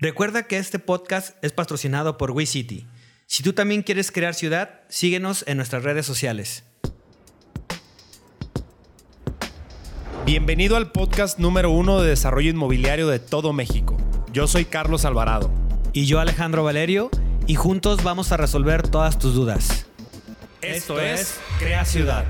Recuerda que este podcast es patrocinado por WeCity. Si tú también quieres crear ciudad, síguenos en nuestras redes sociales. Bienvenido al podcast número uno de desarrollo inmobiliario de todo México. Yo soy Carlos Alvarado. Y yo Alejandro Valerio, y juntos vamos a resolver todas tus dudas. Esto es Crea Ciudad.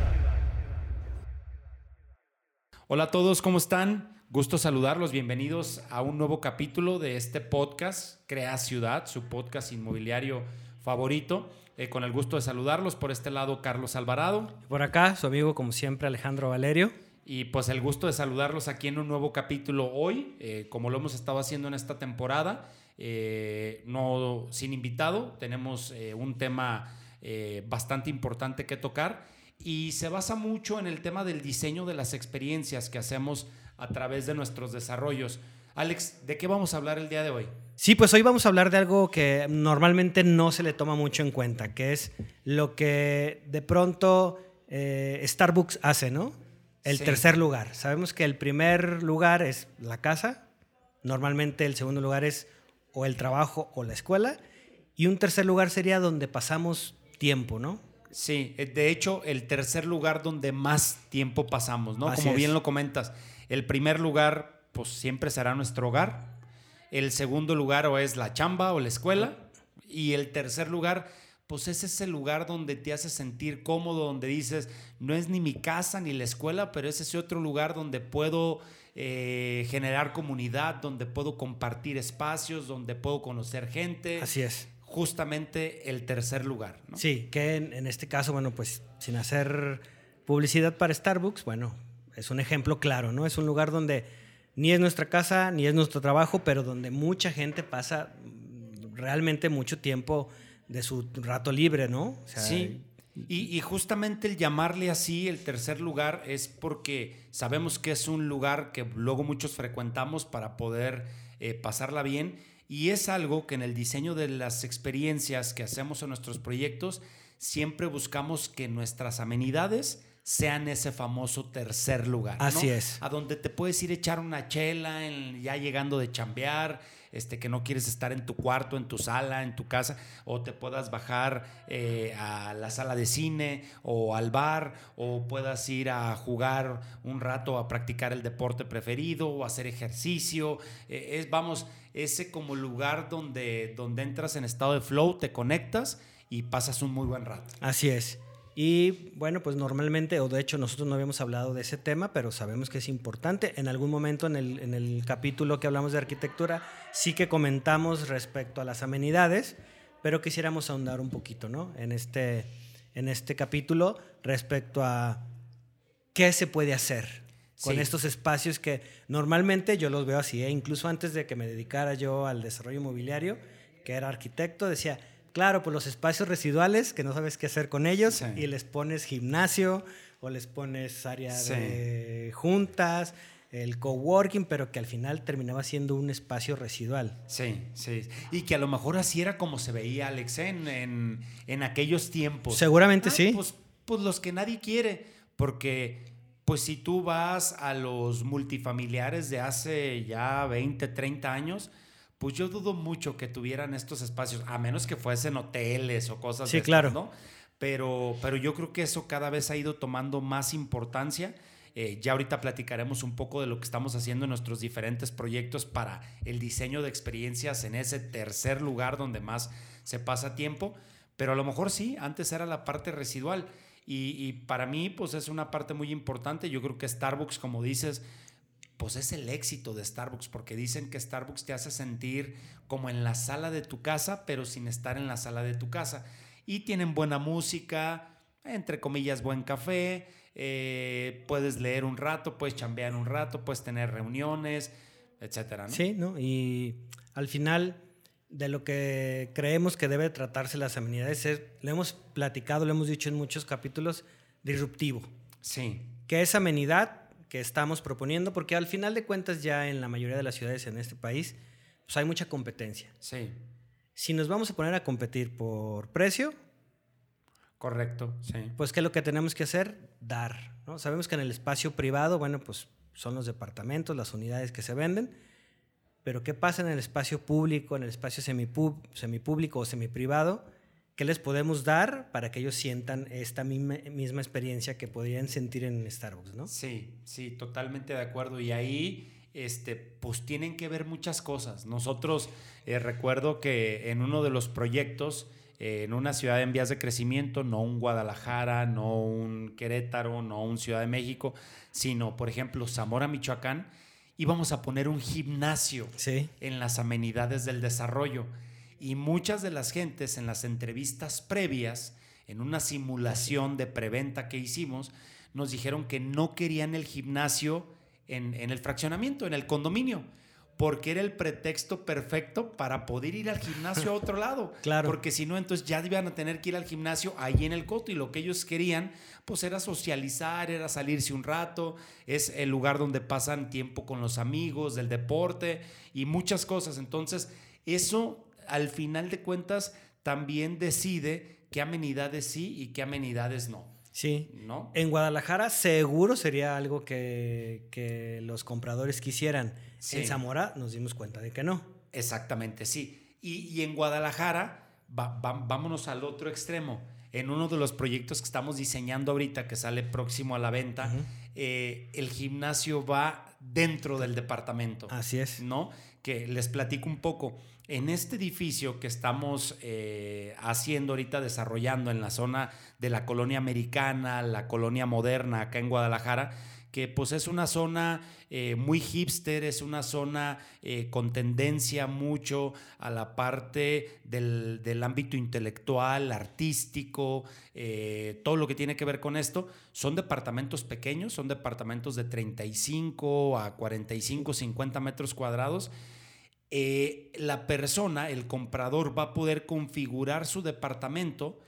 Hola a todos, ¿cómo están? Gusto saludarlos, bienvenidos a un nuevo capítulo de este podcast, Crea Ciudad, su podcast inmobiliario favorito. Eh, con el gusto de saludarlos, por este lado Carlos Alvarado. Por acá, su amigo como siempre Alejandro Valerio. Y pues el gusto de saludarlos aquí en un nuevo capítulo hoy, eh, como lo hemos estado haciendo en esta temporada, eh, no sin invitado, tenemos un tema bastante importante que tocar y se basa mucho en el tema del diseño de las experiencias que hacemos a través de nuestros desarrollos. Alex, ¿de qué vamos a hablar el día de hoy? Sí, pues hoy vamos a hablar de algo que normalmente no se le toma mucho en cuenta, que es lo que de pronto eh, Starbucks hace, ¿no? El tercer lugar. Sabemos que el primer lugar es la casa, normalmente el segundo lugar es o el trabajo o la escuela, y un tercer lugar sería donde pasamos tiempo, ¿no? Sí, eh, de hecho, el tercer lugar donde más tiempo pasamos, ¿no? Como bien lo comentas. El primer lugar, pues siempre será nuestro hogar. El segundo lugar o es la chamba o la escuela. Y el tercer lugar, pues es ese lugar donde te hace sentir cómodo, donde dices, no es ni mi casa ni la escuela, pero es ese otro lugar donde puedo eh, generar comunidad, donde puedo compartir espacios, donde puedo conocer gente. Así es. Justamente el tercer lugar. Sí, que en, en este caso, bueno, pues sin hacer publicidad para Starbucks, bueno, es un ejemplo claro, ¿no? Es un lugar donde ni es nuestra casa, ni es nuestro trabajo, pero donde mucha gente pasa realmente mucho tiempo de su rato libre, ¿no? sí. Y, justamente el llamarle así el tercer lugar es porque sabemos que es un lugar que luego muchos frecuentamos para poder eh, pasarla bien y es algo que en el diseño de las experiencias que hacemos en nuestros proyectos siempre buscamos que nuestras amenidades sean ese famoso tercer lugar. Así es. A donde te puedes ir a echar una chela ya llegando de chambear, este, que no quieres estar en tu cuarto, en tu sala, en tu casa, o te puedas bajar eh, a la sala de cine o al bar, o puedas ir a jugar un rato a practicar el deporte preferido o hacer ejercicio. Eh, es, vamos, ese como lugar donde, donde entras en estado de flow, te conectas y pasas un muy buen rato. Así es. Y bueno, pues normalmente, o de hecho nosotros no habíamos hablado de ese tema, pero sabemos que es importante. En algún momento en el, en el capítulo que hablamos de arquitectura, sí que comentamos respecto a las amenidades, pero quisiéramos ahondar un poquito, ¿no? En este, en este capítulo respecto a qué se puede hacer con estos espacios que normalmente yo los veo así, ¿eh? incluso antes de que me dedicara yo al desarrollo inmobiliario, que era arquitecto, decía, Claro, pues los espacios residuales que no sabes qué hacer con ellos y les pones gimnasio o les pones área de juntas, el coworking, pero que al final terminaba siendo un espacio residual. Sí, sí. Y que a lo mejor así era como se veía, Alex, en, en, aquellos tiempos. Seguramente sí. Pues, pues los que nadie quiere, porque pues si tú vas a los multifamiliares de hace ya 20, 30 años, pues yo dudo mucho que tuvieran estos espacios, a menos que fuesen hoteles o cosas sí, claro. ¿no? Pero, pero yo creo que eso cada vez ha ido tomando más importancia. Eh, ya ahorita platicaremos un poco de lo que estamos haciendo en nuestros diferentes proyectos para el diseño de experiencias en ese tercer lugar donde más se pasa tiempo. Pero a lo mejor sí, antes era la parte residual. Y, y para mí, pues es una parte muy importante. Yo creo que Starbucks, como dices, pues es el éxito de Starbucks, porque dicen que Starbucks te hace sentir como en la sala de tu casa, pero sin estar en la sala de tu casa. Y tienen buena música, entre comillas, buen café, eh, puedes leer un rato, puedes chambear un rato, puedes tener reuniones, etcétera. ¿no? Sí, ¿no? Y al final de lo que creemos que debe tratarse las amenidades es, lo hemos platicado, lo hemos dicho en muchos capítulos, disruptivo. Sí. Que esa amenidad que estamos proponiendo, porque al final de cuentas ya en la mayoría de las ciudades en este país, pues hay mucha competencia. Sí. Si nos vamos a poner a competir por precio, correcto, sí. Pues qué es lo que tenemos que hacer, dar, ¿no? Sabemos que en el espacio privado, bueno, pues son los departamentos, las unidades que se venden, pero ¿qué pasa en el espacio público, en el espacio semipúblico o semiprivado? ¿Qué les podemos dar para que ellos sientan esta misma, misma experiencia que podrían sentir en Starbucks, ¿no? Sí, sí, totalmente de acuerdo. Y ahí, este, pues tienen que ver muchas cosas. Nosotros eh, recuerdo que en uno de los proyectos, eh, en una ciudad en vías de crecimiento, no un Guadalajara, no un Querétaro, no un Ciudad de México, sino, por ejemplo, Zamora, Michoacán, íbamos a poner un gimnasio Sí. en las amenidades del desarrollo. Y muchas de las gentes en las entrevistas previas, en una simulación de preventa que hicimos, nos dijeron que no querían el gimnasio en, en el fraccionamiento, en el condominio, porque era el pretexto perfecto para poder ir al gimnasio a otro lado. Claro. Porque si no, entonces ya iban a tener que ir al gimnasio ahí en el coto y lo que ellos querían, pues era socializar, era salirse un rato, es el lugar donde pasan tiempo con los amigos, del deporte y muchas cosas. Entonces, eso al final de cuentas también decide qué amenidades sí y qué amenidades no. Sí. ¿No? En Guadalajara seguro sería algo que, que los compradores quisieran. Sí. En Zamora nos dimos cuenta de que no. Exactamente, sí. Y, y en Guadalajara, va- va- vámonos al otro extremo. En uno de los proyectos que estamos diseñando ahorita, que sale próximo a la venta, eh, el gimnasio va dentro del departamento. Así es. ¿no? Que les platico un poco. En este edificio que estamos eh, haciendo ahorita, desarrollando en la zona de la colonia americana, la colonia moderna acá en Guadalajara, que pues es una zona eh, muy hipster, es una zona eh, con tendencia mucho a la parte del, del ámbito intelectual, artístico, eh, todo lo que tiene que ver con esto. Son departamentos pequeños, son departamentos de 35 a 45, 50 metros cuadrados. La persona, el comprador, va a poder configurar su departamento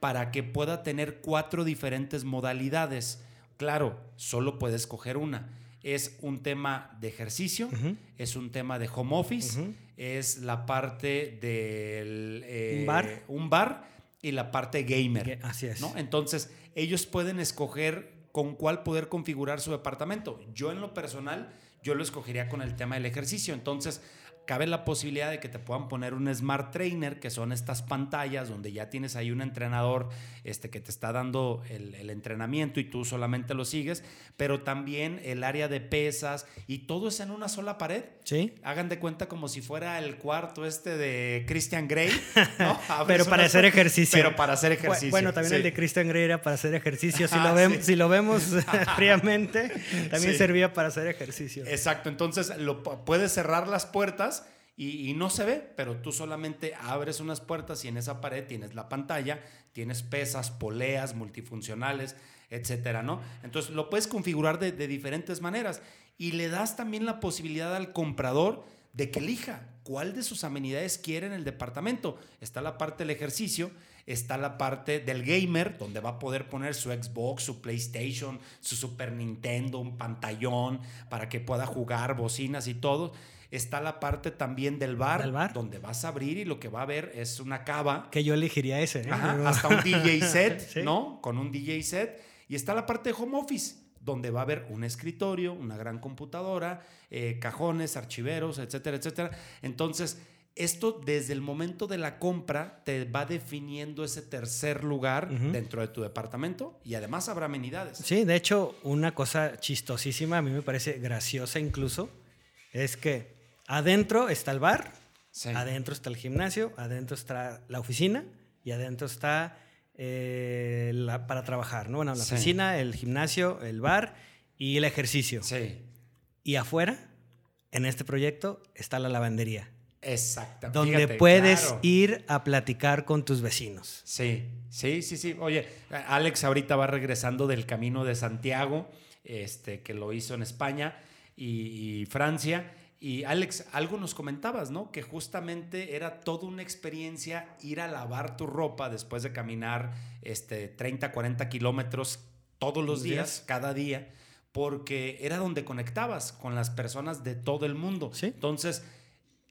para que pueda tener cuatro diferentes modalidades. Claro, solo puede escoger una. Es un tema de ejercicio, es un tema de home office, es la parte del eh, Un bar. un bar y la parte gamer. Así es. ¿no? Entonces, ellos pueden escoger con cuál poder configurar su departamento. Yo en lo personal, yo lo escogería con el tema del ejercicio. Entonces, cabe la posibilidad de que te puedan poner un Smart Trainer, que son estas pantallas donde ya tienes ahí un entrenador este, que te está dando el, el entrenamiento y tú solamente lo sigues, pero también el área de pesas y todo es en una sola pared. Sí. Hagan de cuenta como si fuera el cuarto este de Christian Grey, ¿no? Pero para hacer ejercicio. Pero para hacer ejercicio. Bueno, también sí. el de Christian Grey era para hacer ejercicio. Si, Ah, lo, vemos, sí. si lo vemos fríamente, también Sí. servía para hacer ejercicio. Exacto, entonces lo, pu- puedes cerrar las puertas y, no se ve, pero tú solamente abres unas puertas y en esa pared tienes la pantalla, tienes pesas, poleas multifuncionales, etcétera, ¿no? Entonces lo puedes configurar de, de diferentes maneras y le das también la posibilidad al comprador de que elija cuál de sus amenidades quiere en el departamento. Está la parte del ejercicio, está la parte del gamer, donde va a poder poner su Xbox, su PlayStation, su Super Nintendo, un pantallón para que pueda jugar, bocinas y todo. Está la parte también del bar, ¿Del bar? donde vas a abrir y lo que va a ver es una cava Que yo elegiría ese. ¿eh? Ajá, hasta un DJ set, Sí. ¿no? Con un DJ set. Y está la parte de home office, donde va a haber un escritorio, una gran computadora, eh, cajones, archiveros, etcétera, etcétera. Entonces, esto desde el momento de la compra te va definiendo ese tercer lugar dentro de tu departamento y además habrá amenidades. Sí, de hecho, una cosa chistosísima, a mí me parece graciosa incluso, es que adentro está el bar, Sí. adentro está el gimnasio, adentro está la oficina y adentro está eh, la- para trabajar, ¿no? Bueno, la Sí. oficina, el gimnasio, el bar y el ejercicio. Sí, Y afuera, en este proyecto, está la lavandería, exacto. donde Fíjate, puedes claro. ir a platicar con tus vecinos. Sí, sí, sí, sí. Oye, Alex ahorita va regresando del Camino de Santiago, este, que lo hizo en España y, y Francia. Y Alex, algo nos comentabas, ¿no? Que justamente era toda una experiencia ir a lavar tu ropa después de caminar este, 30, 40 kilómetros todos los días, días. cada día, porque era donde conectabas con las personas de todo el mundo. Sí. Entonces,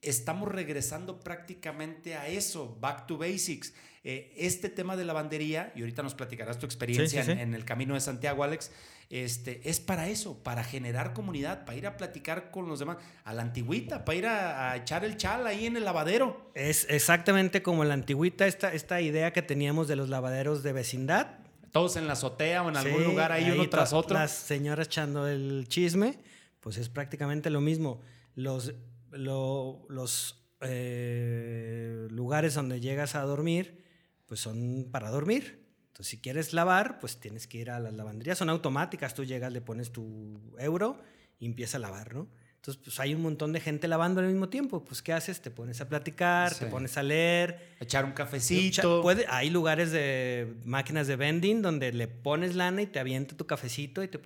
estamos regresando prácticamente a eso, back to basics. Eh, este tema de lavandería, y ahorita nos platicarás tu experiencia En, el camino de Santiago, Alex, este, es para eso, para generar comunidad, para ir a platicar con los demás, a la antigüita, para ir a, echar el chal ahí en el lavadero. Es exactamente como la antigüita, esta, esta idea que teníamos de los lavaderos de vecindad. Todos en la azotea o en algún lugar ahí, uno tras otro. Las señoras echando el chisme, pues es prácticamente lo mismo. Los, los eh, lugares donde llegas a dormir, pues son para dormir. Entonces, si quieres lavar, pues tienes que ir a las lavanderías. Son automáticas, tú llegas, le pones tu euro y empieza a lavar, ¿no? Entonces, pues hay un montón de gente lavando al mismo tiempo. Pues, ¿qué haces? Te pones a platicar, te pones a leer. Echar un cafecito. Puede, hay lugares de máquinas de vending donde le pones lana y te avienta tu cafecito y te...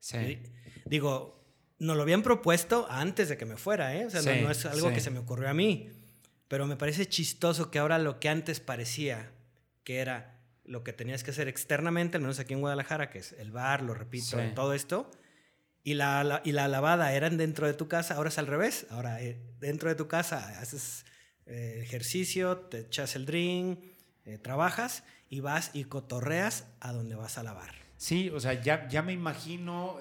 Sí. Digo, nos lo habían propuesto antes de que me fuera, ¿eh? O sea, no, es algo que se me ocurrió a mí. Pero me parece chistoso que ahora lo que antes parecía que era lo que tenías que hacer externamente, al menos aquí en Guadalajara, que es el bar, lo repito, todo esto, y la, y la lavada eran dentro de tu casa, ahora es al revés. Ahora eh, dentro de tu casa haces eh, ejercicio, te echas el drink, eh, trabajas y vas y cotorreas a donde vas a lavar. Sí, o sea, ya, ya me imagino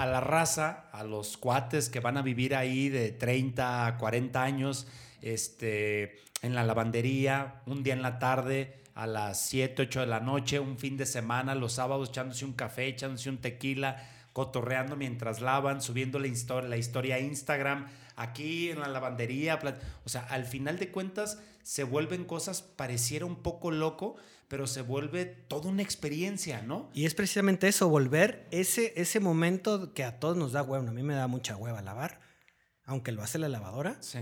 a la raza, a los cuates que van a vivir ahí de 30 a 40 años, este, en la lavandería, un día en la tarde, a las 7, 8 de la noche, un fin de semana, los sábados echándose un café, echándose un tequila, cotorreando mientras lavan, subiendo la, historia, la historia a Instagram, aquí en la lavandería. O sea, al final de cuentas se vuelven cosas, pareciera un poco loco, pero se vuelve toda una experiencia, ¿no? Y es precisamente eso, volver ese, ese momento que a todos nos da hueva. A mí me da mucha hueva lavar, aunque lo hace la lavadora. Sí.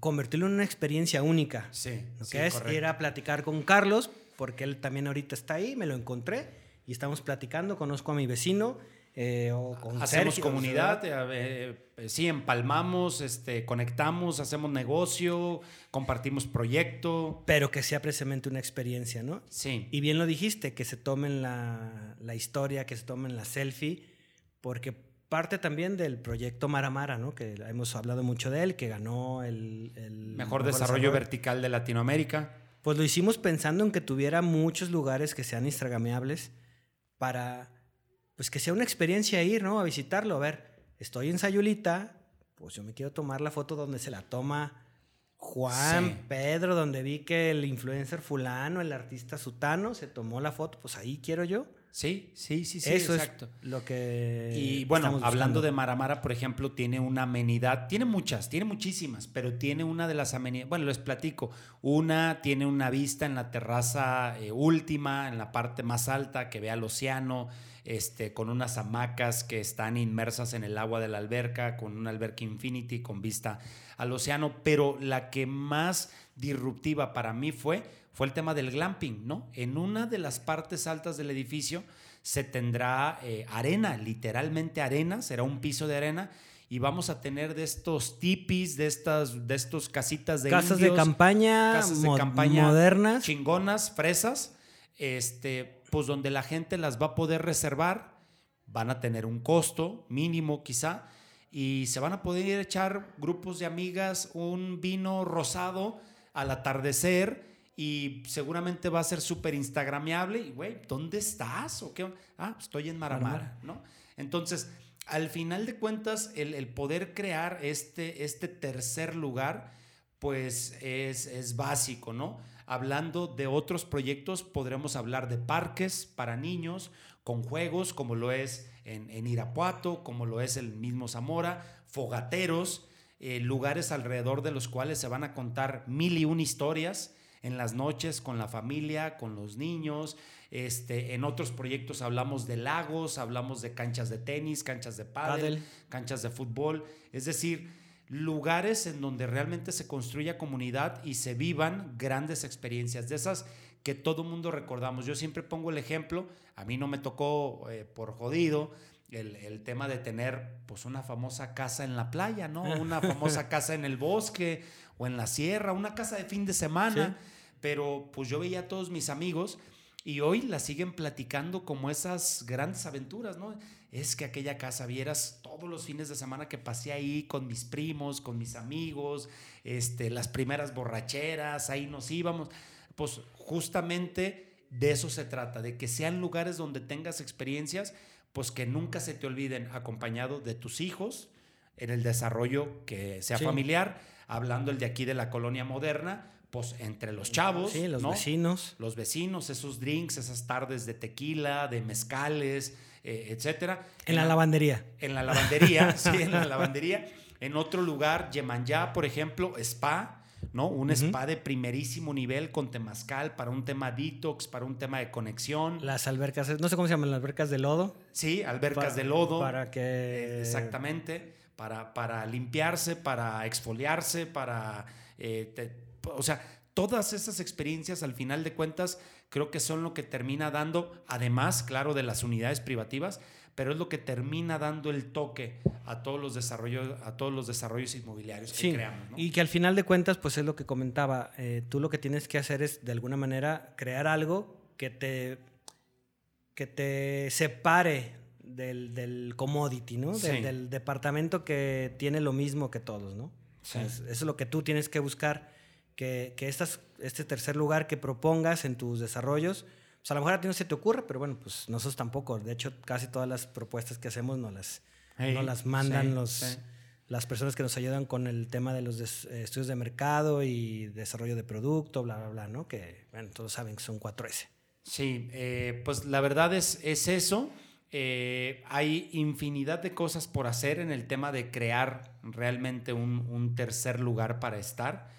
Convertirlo en una experiencia única. Sí. Lo que es ir a platicar con Carlos, porque él también ahorita está ahí, me lo encontré y estamos platicando, conozco a mi vecino eh, hacemos comunidad, eh, eh, sí, empalmamos, este, conectamos, hacemos negocio, compartimos proyecto. Pero que sea precisamente una experiencia, ¿no? Sí. Y bien lo dijiste, que se tomen la, la historia, que se tomen la selfie, porque parte también del proyecto Maramara, ¿no? Que hemos hablado mucho de él, que ganó el... mejor, desarrollo vertical de Latinoamérica. Pues lo hicimos pensando en que tuviera muchos lugares que sean instagramiables para pues que sea una experiencia ir, ¿no? A visitarlo. A ver, estoy en Sayulita, pues yo me quiero tomar la foto donde se la toma Juan, Pedro, donde vi que el influencer fulano, el artista sutano, se tomó la foto, pues ahí quiero yo. Sí, sí, sí, sí, Eso exacto. Es lo que. Y bueno, hablando de Maramara, por ejemplo, tiene una amenidad, tiene muchas, tiene muchísimas, pero tiene una de las amenidades. Bueno, les platico. Una tiene una vista en la terraza eh, última, en la parte más alta, que ve al océano este, con unas hamacas que están inmersas en el agua de la alberca, con una alberca infinity con vista al océano, pero la que más disruptiva para mí fue, fue el tema del glamping, ¿no? En una de las partes altas del edificio se tendrá eh, arena, literalmente arena, será un piso de arena y vamos a tener de estos tipis, de estas, de estos casitas de casas de campaña, casas de campaña modernas, chingonas, fresas, este, pues donde la gente las va a poder reservar, van a tener un costo mínimo quizá, y se van a poder echar grupos de amigas un vino rosado al atardecer y seguramente va a ser súper instagramiable y güey, ¿dónde estás? ¿O qué? Ah, estoy en Maramara, ¿no? Entonces, al final de cuentas, el, poder crear este, este tercer lugar, pues es, es básico, ¿no? Hablando de otros proyectos, podremos hablar de parques para niños con juegos, como lo es en, Irapuato, como lo es el mismo Zamora, fogateros, eh, lugares alrededor de los cuales se van a contar mil y un historias en las noches con la familia, con los niños. Este, en otros proyectos hablamos de lagos, hablamos de canchas de tenis, canchas de pádel, canchas de fútbol. Es decir, lugares en donde realmente se construya comunidad y se vivan grandes experiencias, de esas que todo mundo recordamos. Yo siempre pongo el ejemplo, a mí no me tocó eh, por jodido el, tema de tener pues una famosa casa en la playa, ¿no? Una famosa casa en el bosque o en la sierra, una casa de fin de semana, pero pues yo veía a todos mis amigos Y hoy la siguen platicando como esas grandes aventuras, ¿no? Es que aquella casa, vieras todos los fines de semana que pasé ahí con mis primos, con mis amigos, este, las primeras borracheras, ahí nos íbamos. Pues justamente de eso se trata, de que sean lugares donde tengas experiencias, pues que nunca se te olviden, acompañado de tus hijos, en el desarrollo que sea familiar, hablando el de aquí de la colonia moderna, pues entre los chavos, sí, los vecinos, los vecinos, esos drinks, esas tardes de tequila, de mezcales, eh, etcétera. En, la, lavandería. En la lavandería, sí, en la lavandería. En otro lugar, Yemanyá, por ejemplo, spa, ¿no? Un spa de primerísimo nivel con temazcal para un tema detox, para un tema de conexión. Las albercas, no sé cómo se llaman, las albercas de lodo. Sí, albercas de lodo. Para que... Exactamente, para, para limpiarse, para exfoliarse, para... Eh, o sea, todas esas experiencias al final de cuentas creo que son lo que termina dando, además, claro, de las unidades privativas, pero es lo que termina dando el toque a todos los desarrollos, a todos los desarrollos inmobiliarios que creamos. Y que al final de cuentas, pues es lo que comentaba, eh, tú lo que tienes que hacer es de alguna manera crear algo que te, que te separe del, del commodity, ¿no? Del, departamento que tiene lo mismo que todos, ¿no? eso es lo que tú tienes que buscar, que, que estas, este tercer lugar que propongas en tus desarrollos, sea, a lo mejor a ti no se te ocurre, pero bueno, pues nosotros tampoco. De hecho, casi todas las propuestas que hacemos nos las, las mandan los, las personas que nos ayudan con el tema de los eh, estudios de mercado y desarrollo de producto, bla, bla, bla, ¿no? Que, bueno, todos saben que son 4S. Sí, eh, pues la verdad es, es eso. Eh, hay infinidad de cosas por hacer en el tema de crear realmente un, un tercer lugar para estar.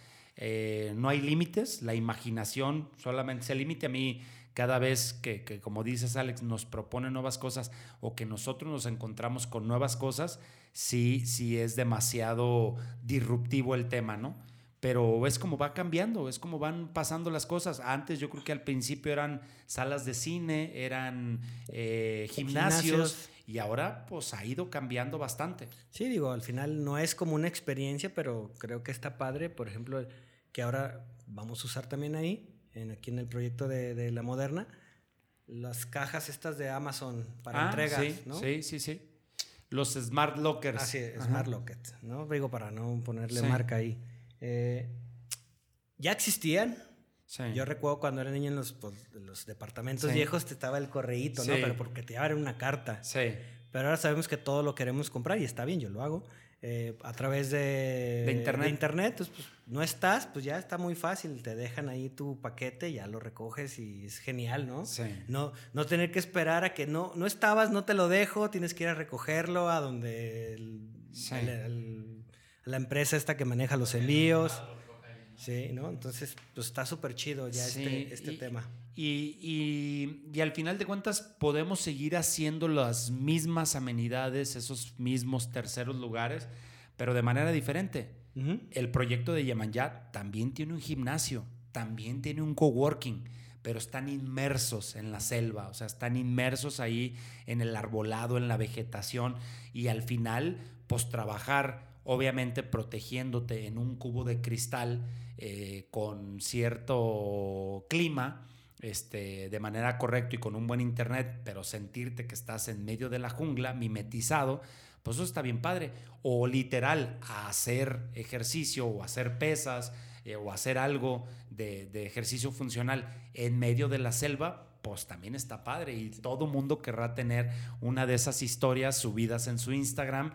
No hay límites, la imaginación solamente se limite. A mí cada vez que, como dices Alex, nos propone nuevas cosas o que nosotros nos encontramos con nuevas cosas, sí, sí es demasiado disruptivo el tema, ¿no? Pero es como va cambiando, es como van pasando las cosas. Antes yo creo que al principio eran salas de cine, eran eh, gimnasios, y ahora pues ha ido cambiando bastante. Sí, digo, al final no es como una experiencia, pero creo que está padre, por ejemplo, que ahora vamos a usar también ahí aquí en el proyecto de, la moderna, las cajas estas de Amazon para ah, entregas, sí, ¿no? Sí, sí, sí. Los Smart Lockers. Ah, sí, Smart Locket, ¿no? Digo, para no ponerle marca ahí. Eh, ya existían. Yo recuerdo cuando era niño en los, pues, los departamentos viejos te estaba el correíto, ¿no? Pero porque te abren una carta. Sí. Pero ahora sabemos que todo lo queremos comprar y está bien, yo lo hago. Eh, a través de, internet. internet pues, pues, no estás, pues ya está muy fácil. Te dejan ahí tu paquete, ya lo recoges y es genial, ¿no? Sí. No, no tener que esperar a que no, no estabas, no te lo dejo, tienes que ir a recogerlo a donde la empresa esta que maneja los envíos. Sí, ¿no? Entonces, pues está súper chido ya este, este tema. Y, y, al final de cuentas podemos seguir haciendo las mismas amenidades, esos mismos terceros lugares, pero de manera diferente. El proyecto de Yemanyat también tiene un gimnasio, también tiene un coworking, pero están inmersos en la selva, o sea, están inmersos ahí en el arbolado, en la vegetación, y al final, pues trabajar, obviamente protegiéndote en un cubo de cristal eh, con cierto clima, este, de manera correcta y con un buen internet, pero sentirte que estás en medio de la jungla, mimetizado, pues eso está bien padre. O literal, hacer ejercicio o hacer pesas eh, o hacer algo de, ejercicio funcional en medio de la selva, pues también está padre. Y todo mundo querrá tener una de esas historias subidas en su Instagram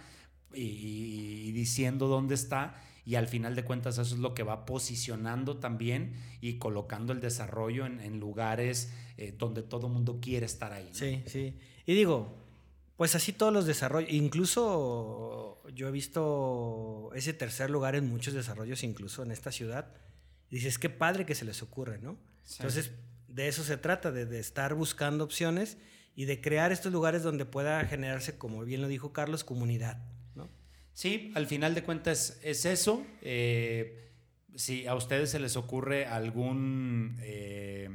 y diciendo dónde está y al final de cuentas eso es lo que va posicionando también y colocando el desarrollo en, lugares eh, donde todo el mundo quiere estar ahí. Sí, sí. Y digo, pues así todos los desarrollos, incluso yo he visto ese tercer lugar en muchos desarrollos, incluso en esta ciudad. Y dices, qué padre que se les ocurre, ¿no? Entonces, de eso se trata, de, de estar buscando opciones y de crear estos lugares donde pueda generarse, como bien lo dijo Carlos, comunidad. Sí, al final de cuentas es eso. Eh, si a ustedes se les ocurre algún, eh,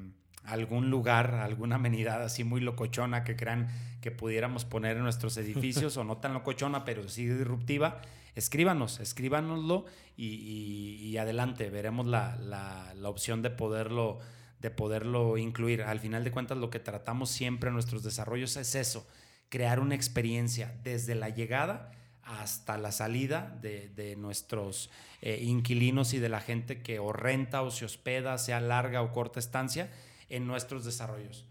algún lugar, alguna amenidad así muy locochona que crean que pudiéramos poner en nuestros edificios, o no tan locochona, pero sí disruptiva, escríbanos, escríbanoslo y, adelante, veremos la, opción de poderlo de poderlo incluir. Al final de cuentas, lo que tratamos siempre en nuestros desarrollos es eso, crear una experiencia desde la llegada hasta la salida de, nuestros eh, inquilinos y de la gente que o renta o se hospeda, sea larga o corta estancia, en nuestros desarrollos.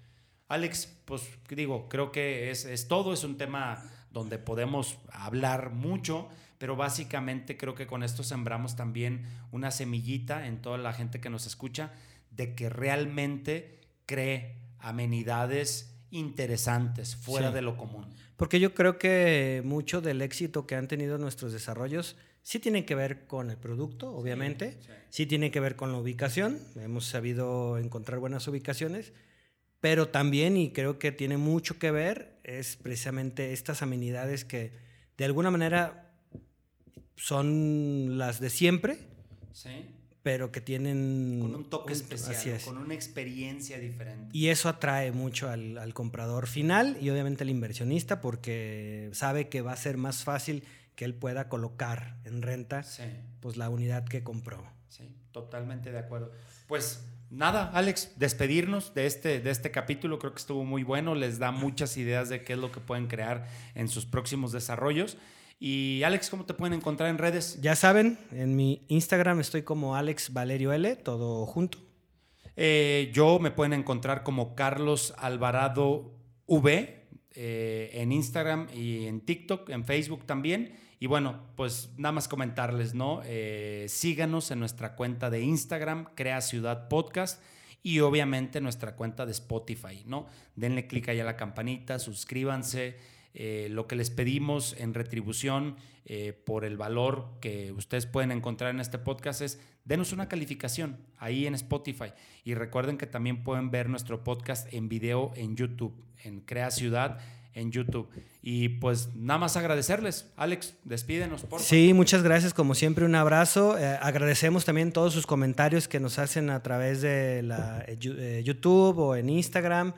Alex, pues digo, creo que es, es todo, es un tema donde podemos hablar mucho, pero básicamente creo que con esto sembramos también una semillita en toda la gente que nos escucha de que realmente cree amenidades interesantes, fuera de lo común. Porque yo creo que mucho del éxito que han tenido nuestros desarrollos sí tiene que ver con el producto, obviamente, sí, tiene que ver con la ubicación, hemos sabido encontrar buenas ubicaciones, pero también, y creo que tiene mucho que ver, es precisamente estas amenidades que de alguna manera son las de siempre, sí pero que tienen... Con un toque especial, con una experiencia diferente. Y eso atrae mucho al, comprador final y obviamente al inversionista porque sabe que va a ser más fácil que él pueda colocar en renta pues la unidad que compró. Sí, totalmente de acuerdo. Pues nada, Alex, despedirnos de este, de este capítulo, creo que estuvo muy bueno, les da muchas ideas de qué es lo que pueden crear en sus próximos desarrollos. Y Alex, ¿cómo te pueden encontrar en redes? Ya saben, en mi Instagram estoy como Alex Valerio L, todo junto. Eh, yo me pueden encontrar como Carlos Alvarado V eh, en Instagram y en TikTok, en Facebook también. Y bueno, pues nada más comentarles, ¿no? Eh, síganos en nuestra cuenta de Instagram, Crea Ciudad Podcast y obviamente nuestra cuenta de Spotify, ¿no? Denle clic ahí a la campanita, suscríbanse. Eh, lo que les pedimos en retribución eh, por el valor que ustedes pueden encontrar en este podcast es denos una calificación ahí en Spotify. Y recuerden que también pueden ver nuestro podcast en video en YouTube, en Crea Ciudad en YouTube. Y pues nada más agradecerles. Alex, despídenos, por Sí, muchas gracias. Como siempre, un abrazo. Eh, agradecemos también todos sus comentarios que nos hacen a través de la, YouTube o en Instagram,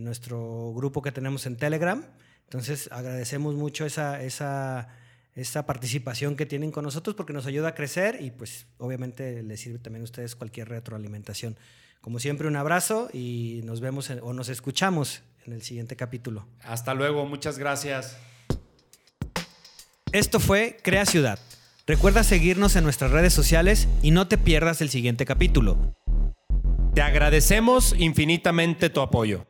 nuestro grupo que tenemos en Telegram. Entonces agradecemos mucho esa, esa, esa participación que tienen con nosotros porque nos ayuda a crecer y pues obviamente les sirve también a ustedes cualquier retroalimentación. Como siempre, un abrazo y nos vemos o nos escuchamos en el siguiente capítulo. Hasta luego, muchas gracias. Esto fue Crea Ciudad. Recuerda seguirnos en nuestras redes sociales y no te pierdas el siguiente capítulo. Te agradecemos infinitamente tu apoyo.